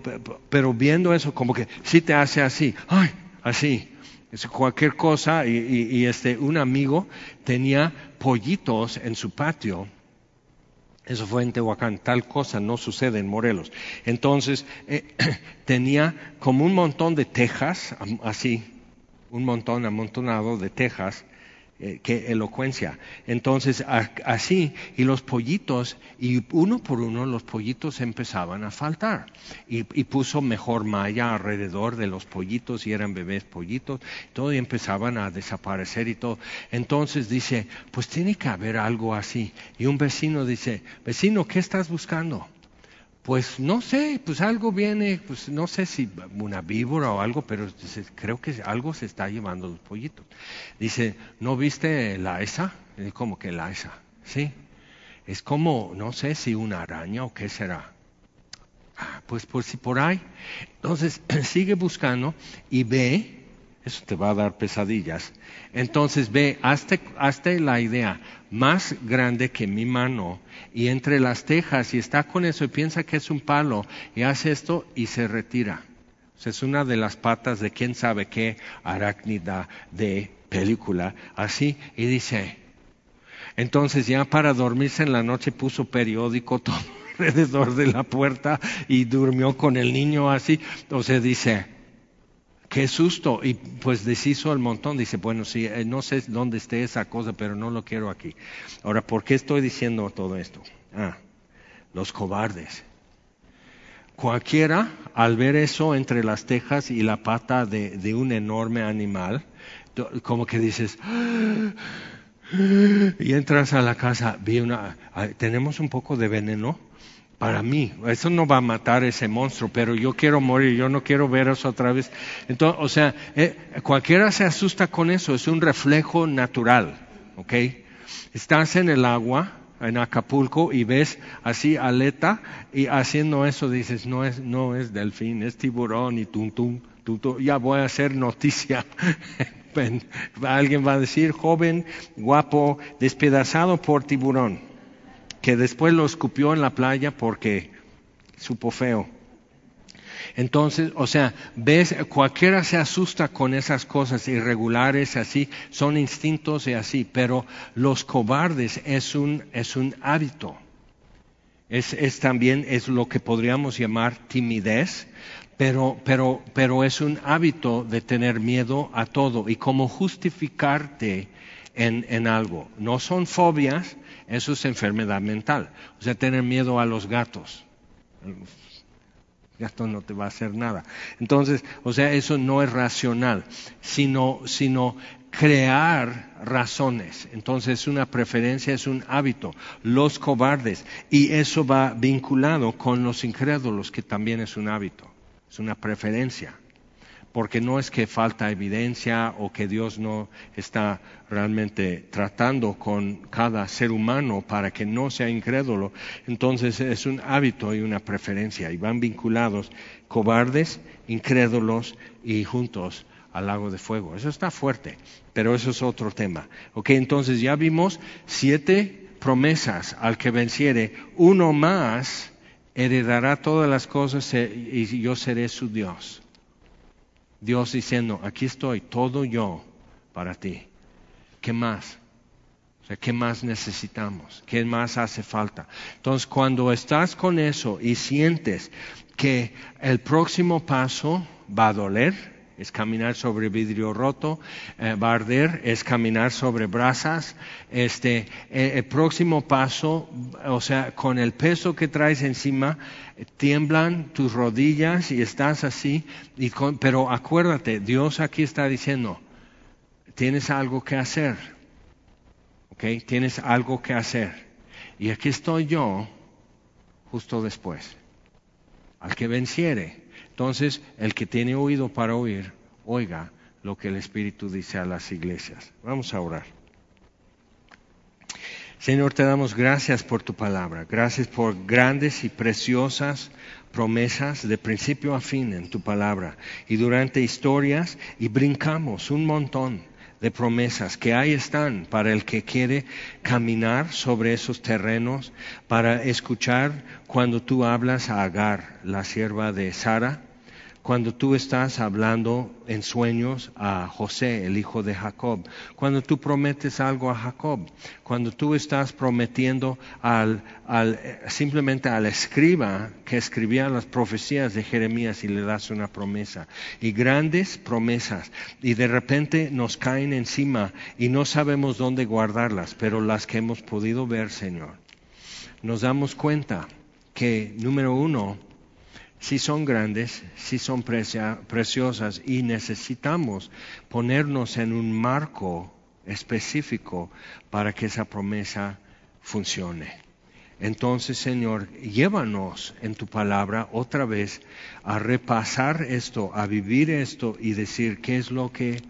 pero viendo eso como que sí te hace así ay así. Es cualquier cosa y, y este un amigo tenía pollitos en su patio eso fue en Tehuacán, tal cosa no sucede en Morelos. Entonces, eh, tenía como un montón de tejas, así, un montón amontonado de tejas, eh, qué elocuencia. Entonces, así, y los pollitos, y uno por uno los pollitos empezaban a faltar. Y, puso mejor malla alrededor de los pollitos, y eran bebés pollitos, todo, y empezaban a desaparecer y todo. Entonces dice, pues tiene que haber algo así. Y un vecino dice, vecino, ¿qué estás buscando? Pues no sé, pues algo viene, pues no sé si una víbora o algo, pero creo que algo se está llevando los pollitos. Dice, ¿no viste la esa? ¿Cómo que la esa? Sí. Es como, no sé si una araña o qué será. Ah, pues por si por ahí. Entonces sigue buscando y ve, eso te va a dar pesadillas. Entonces ve, hazte, la idea más grande que mi mano y entre las tejas y está con eso y piensa que es un palo y hace esto y se retira. Es una de las patas de quién sabe qué arácnida de película, así, y dice, entonces ya para dormirse en la noche puso periódico todo alrededor de la puerta y durmió con el niño así. O sea, dice, qué susto. Y pues deshizo el montón. Dice, bueno, sí, eh, no sé dónde esté esa cosa, pero no lo quiero aquí. Ahora, ¿por qué estoy diciendo todo esto? Ah, los cobardes. Cualquiera, al ver eso entre las tejas y la pata de, un enorme animal, como que dices, y entras a la casa, vi una, ah, tenemos un poco de veneno para mí. Eso no va a matar ese monstruo, pero yo quiero morir, yo no quiero ver eso otra vez. Entonces, o sea, eh, cualquiera se asusta con eso, es un reflejo natural, ¿ok? Estás en el agua, en Acapulco, y ves así aleta, y haciendo eso dices, no es, no es delfín, es tiburón, y tum, tum, tum, ya voy a hacer noticia Alguien va a decir, joven, guapo, despedazado por tiburón, que después lo escupió en la playa porque supo feo. Entonces, o sea, ves, cualquiera se asusta con esas cosas irregulares, así, son instintos y así, pero los cobardes es un, es un hábito. Es, es también, es lo que podríamos llamar timidez, pero, pero, pero es un hábito de tener miedo a todo y como justificarte en, en algo. No son fobias, eso es enfermedad mental. O sea, tener miedo a los gatos. El gato no te va a hacer nada. Entonces, o sea, eso no es racional, sino, sino crear razones. Entonces, una preferencia es un hábito. Los cobardes. Y eso va vinculado con los incrédulos, que también es un hábito es una preferencia, porque no es que falta evidencia o que Dios no está realmente tratando con cada ser humano para que no sea incrédulo, entonces es un hábito y una preferencia y van vinculados cobardes, incrédulos y juntos al lago de fuego. Eso está fuerte, pero eso es otro tema. Ok, entonces ya vimos siete promesas al que venciere, uno más heredará todas las cosas y yo seré su Dios. Dios diciendo, aquí estoy, todo yo para ti. ¿Qué más? O sea, ¿qué más necesitamos? ¿Qué más hace falta? Entonces, cuando estás con eso y sientes que el próximo paso va a doler, es caminar sobre vidrio roto, eh, va a arder, es caminar sobre brasas. Este, eh, el próximo paso, o sea, con el peso que traes encima, tiemblan tus rodillas y estás así. Y pero acuérdate, Dios aquí está diciendo, tienes algo que hacer. ¿Ok? Tienes algo que hacer. Y aquí estoy yo justo después. Al que venciere entonces, el que tiene oído para oír, oiga lo que el Espíritu dice a las iglesias. Vamos a orar. Señor, te damos gracias por tu palabra, gracias por grandes y preciosas promesas de principio a fin en tu palabra y durante historias y brincamos un montón de promesas que ahí están para el que quiere caminar sobre esos terrenos, para escuchar cuando tú hablas a Agar, la sierva de Sara, cuando tú estás hablando en sueños a José, el hijo de Jacob, cuando tú prometes algo a Jacob, cuando tú estás prometiendo al, simplemente al escriba que escribía las profecías de Jeremías y le das una promesa, y grandes promesas, y de repente nos caen encima y no sabemos dónde guardarlas, pero las que hemos podido ver, Señor, nos damos cuenta que, número uno, si son grandes, si son preciosas y necesitamos ponernos en un marco específico para que esa promesa funcione. Entonces, Señor, llévanos en tu palabra otra vez a repasar esto, a vivir esto y decir qué es lo que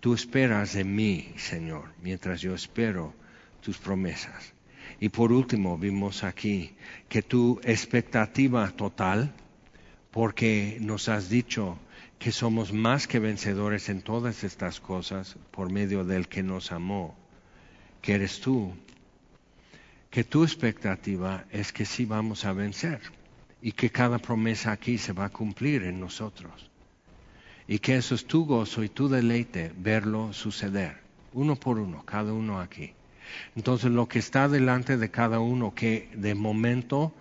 tú esperas de mí, Señor, mientras yo espero tus promesas. Y por último, vimos aquí que tu expectativa total porque nos has dicho que somos más que vencedores en todas estas cosas por medio del que nos amó, que eres tú, que tu expectativa es que sí vamos a vencer y que cada promesa aquí se va a cumplir en nosotros y que eso es tu gozo y tu deleite verlo suceder, uno por uno, cada uno aquí. Entonces lo que está delante de cada uno, que de momento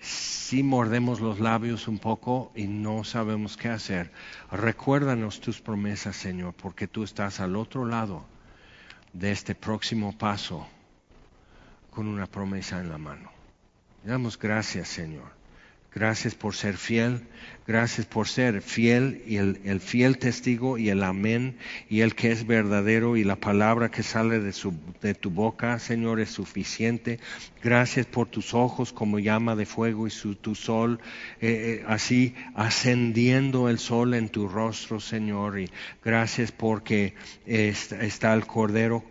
si mordemos los labios un poco y no sabemos qué hacer, recuérdanos tus promesas, Señor, porque tú estás al otro lado de este próximo paso con una promesa en la mano. Damos gracias, Señor. Gracias por ser fiel, gracias por ser fiel y el, fiel testigo y el amén y el que es verdadero y la palabra que sale de, su, de tu boca, Señor, es suficiente. Gracias por tus ojos como llama de fuego y su, tu sol, eh, eh, así ascendiendo el sol en tu rostro, Señor. Y gracias porque está el Cordero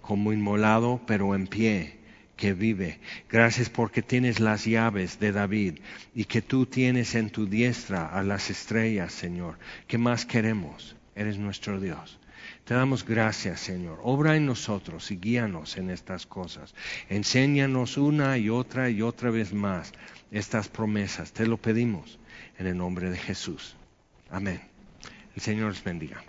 como inmolado, pero en pie que vive. Gracias porque tienes las llaves de David y que tú tienes en tu diestra a las estrellas, Señor. ¿Qué más queremos? Eres nuestro Dios. Te damos gracias, Señor. Obra en nosotros y guíanos en estas cosas. Enséñanos una y otra y otra vez más estas promesas. Te lo pedimos en el nombre de Jesús. Amén. El Señor les bendiga.